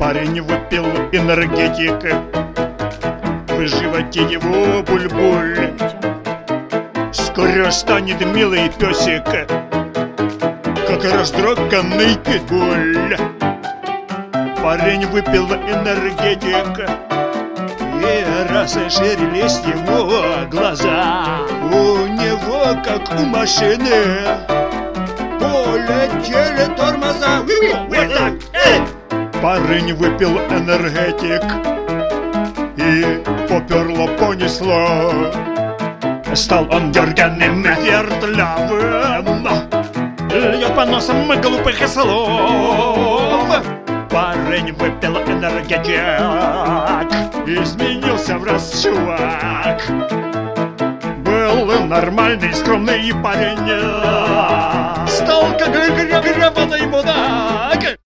Парень выпил энергетик. В животе его буль-буль. Скоро станет милый песик. Как раздроганный питбуль. Парень выпил энергетик. И расширились его глаза. У него, как у машины Полетели тормоза. Вот так, эй! Парень выпил энергетик И поперло понесло. Стал он дерганым вертлявым Льет по носам глупых слов. Парень выпил энергетик Раз чувак Был нормальный, скромный парень. Стал как гребаный мудак.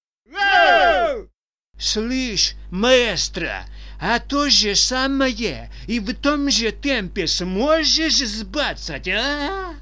Слышь, маэстро, а то же самое и в том же темпе сможешь сбацать, а?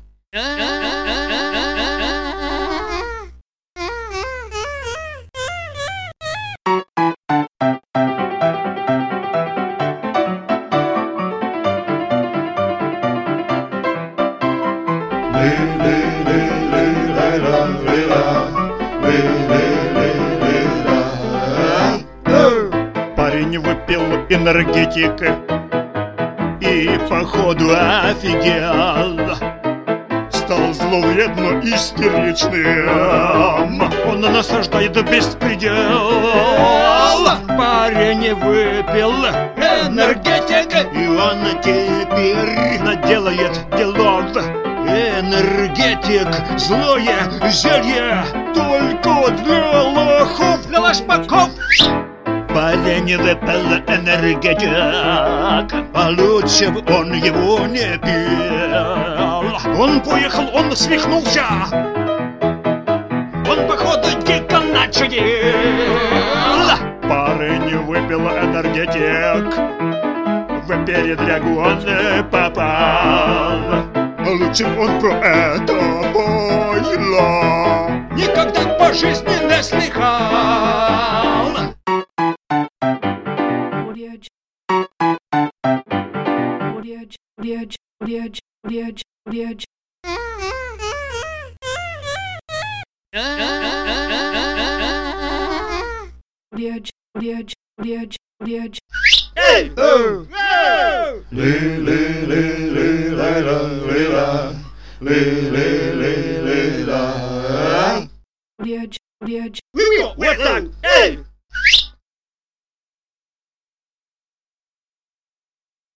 Парень выпил энергетик И походу офигел. Стал зловредно истеричным. Он наслаждает беспредел. Парень выпил энергетик И он теперь наделает делов. Энергетик, злое зелье Только для лохов, для лошпаков Парень выпил энергетик. А лучше бы он его не пил Он поехал, он свихнулся. Он, походу, дико начудил. Парень выпил энергетик. В передрягу он попал. Лучше б он про это поняла Никогда по жизни Wheel, wheel, wheel, wheel,